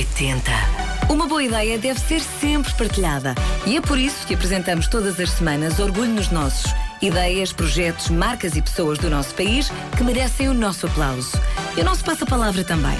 80. Uma boa ideia deve ser sempre partilhada. E é por isso que apresentamos todas as semanas Orgulho nos Nossos. Ideias, projetos, marcas e pessoas do nosso país que merecem o nosso aplauso. E o nosso passa-palavra também.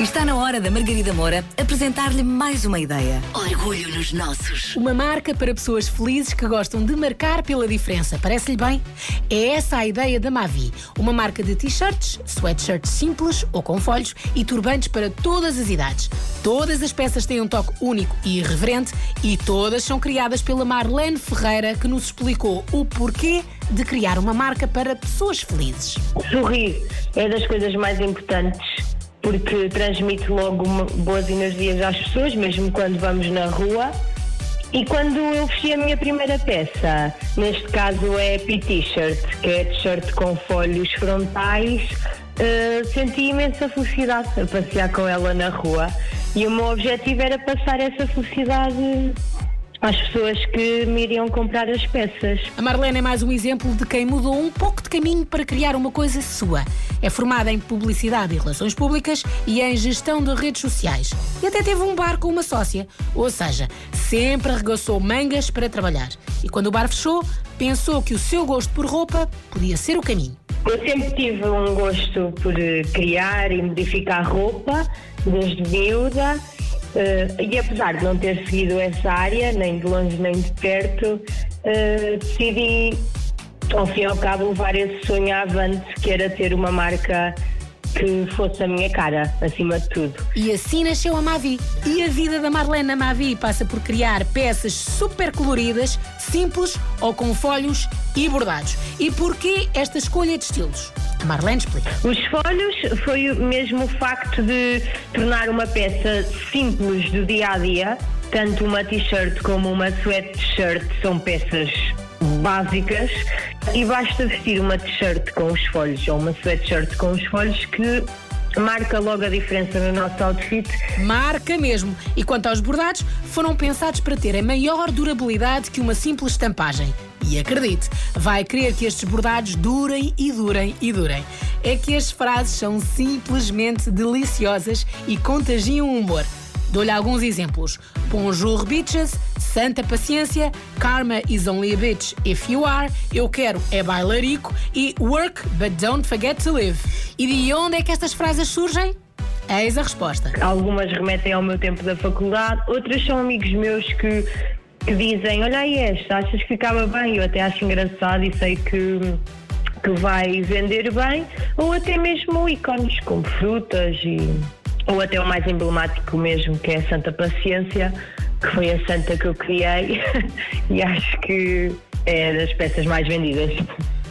Está na hora da Margarida Moura apresentar-lhe mais uma ideia. Orgulho nos nossos. Uma marca para pessoas felizes que gostam de marcar pela diferença. Parece-lhe bem? É essa a ideia da Mavi. Uma marca de t-shirts, sweatshirts simples ou com folhos e turbantes para todas as idades. Todas as peças têm um toque único e irreverente e todas são criadas pela Marlene Ferreira, que nos explicou o porquê de criar uma marca para pessoas felizes. Sorrir é das coisas mais importantes porque transmite logo uma- boas energias às pessoas, mesmo quando vamos na rua. E quando eu vesti a minha primeira peça, neste caso é P-T-shirt, que é t-shirt com folhos frontais, eh, senti imensa felicidade a passear com ela na rua. E o meu objetivo era passar essa felicidade às pessoas que me iriam comprar as peças. A Marlene é mais um exemplo de quem mudou um pouco de caminho para criar uma coisa sua. É formada em Publicidade e Relações Públicas e em Gestão de Redes Sociais. E até teve um bar com uma sócia. Ou seja, sempre arregaçou mangas para trabalhar. E quando o bar fechou, pensou que o seu gosto por roupa podia ser o caminho. Eu sempre tive um gosto por eh, criar e modificar roupa, desde miúda, eh, e apesar de não ter seguido essa área, nem de longe nem de perto, eh, decidi, ao fim e ao cabo, levar esse sonho avante, que era ter uma marca que fosse a minha cara, acima de tudo. E assim nasceu a Mavi. E a vida da Marlene na Mavi passa por criar peças super coloridas, simples ou com folhos e bordados. E porquê esta escolha de estilos? Marlene explica. Os folhos foi mesmo o facto de tornar uma peça simples do dia a dia, tanto uma t-shirt como uma sweatshirt são peças básicas e basta vestir uma t-shirt com os folhos ou uma sweatshirt com os folhos que marca logo a diferença no nosso outfit Marca mesmo. E quanto aos bordados, foram pensados para terem maior durabilidade que uma simples estampagem. E acredite, vai querer que estes bordados durem e durem e durem. É que as frases são simplesmente deliciosas e contagiam o humor. Dou-lhe alguns exemplos. Bonjour bitches, Santa Paciência, Karma is only a bitch if you are, Eu quero é bailarico e Work but don't forget to live. E de onde é que estas frases surgem? Eis a resposta. Algumas remetem ao meu tempo da faculdade, outras são amigos meus que, que dizem: Olha aí, esta, achas que ficava bem? Eu até acho engraçado e sei que, que vai vender bem, ou até mesmo ícones como frutas e. Ou até o mais emblemático mesmo, que é a Santa Paciência, que foi a santa que eu criei e acho que é das peças mais vendidas.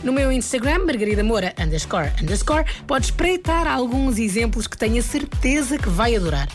No meu Instagram, Margarida Moura underscore underscore, pode espreitar alguns exemplos que tenho a certeza que vai adorar.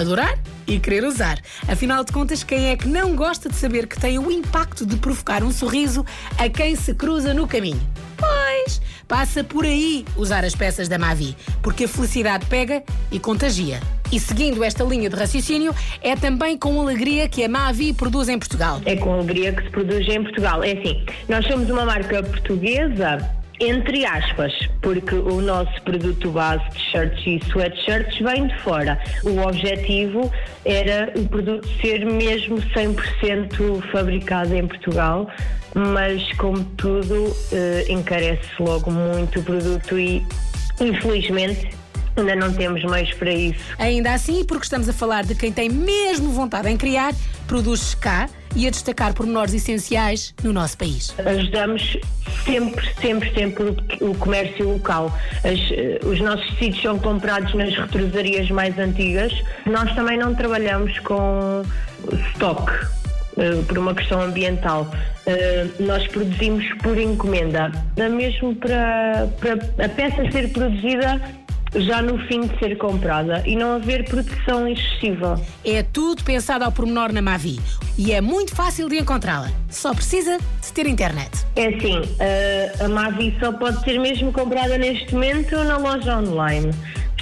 Adorar e querer usar. Afinal de contas, quem é que não gosta de saber que tem o impacto de provocar um sorriso a quem se cruza no caminho? Pois, passa por aí usar as peças da Mavi, porque a felicidade pega e contagia. E seguindo esta linha de raciocínio, é também com alegria que a Mavi produz em Portugal. É com alegria que se produz em Portugal. É assim, nós somos uma marca portuguesa, entre aspas, porque o nosso produto base de shirts e sweatshirts vem de fora. O objetivo era o produto ser mesmo 100% fabricado em Portugal, mas como tudo, eh, encarece logo muito o produto e, infelizmente, ainda não temos meios para isso. Ainda assim, porque estamos a falar de quem tem mesmo vontade em criar, produz cá e a destacar pormenores essenciais no nosso país. Ajudamos sempre, sempre, sempre o, comércio local. As, eh, os nossos tecidos são comprados nas retrosarias mais antigas. Nós também não trabalhamos com stock. eh, Por uma questão ambiental, Eh, nós produzimos por encomenda, mesmo para, para a peça ser produzida já no fim de ser comprada e não haver produção excessiva. É tudo pensado ao pormenor na Mavi e é muito fácil de encontrá-la. Só precisa de ter internet. É assim, eh, a Mavi só pode ser mesmo comprada neste momento na loja online,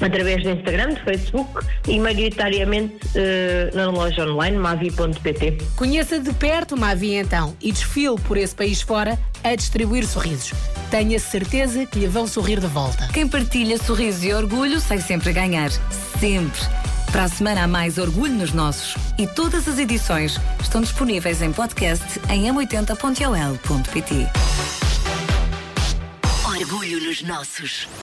através do Instagram, do Facebook e maioritariamente eh, na loja online mavi.pt. Conheça de perto o Mavi então e desfile por esse país fora a distribuir sorrisos. Tenha certeza que lhe vão sorrir de volta. Quem partilha sorriso e orgulho sai sempre a ganhar. Sempre. Para a semana há mais Orgulho nos Nossos e todas as edições estão disponíveis em podcast em m80.ol.pt. Orgulho nos nossos.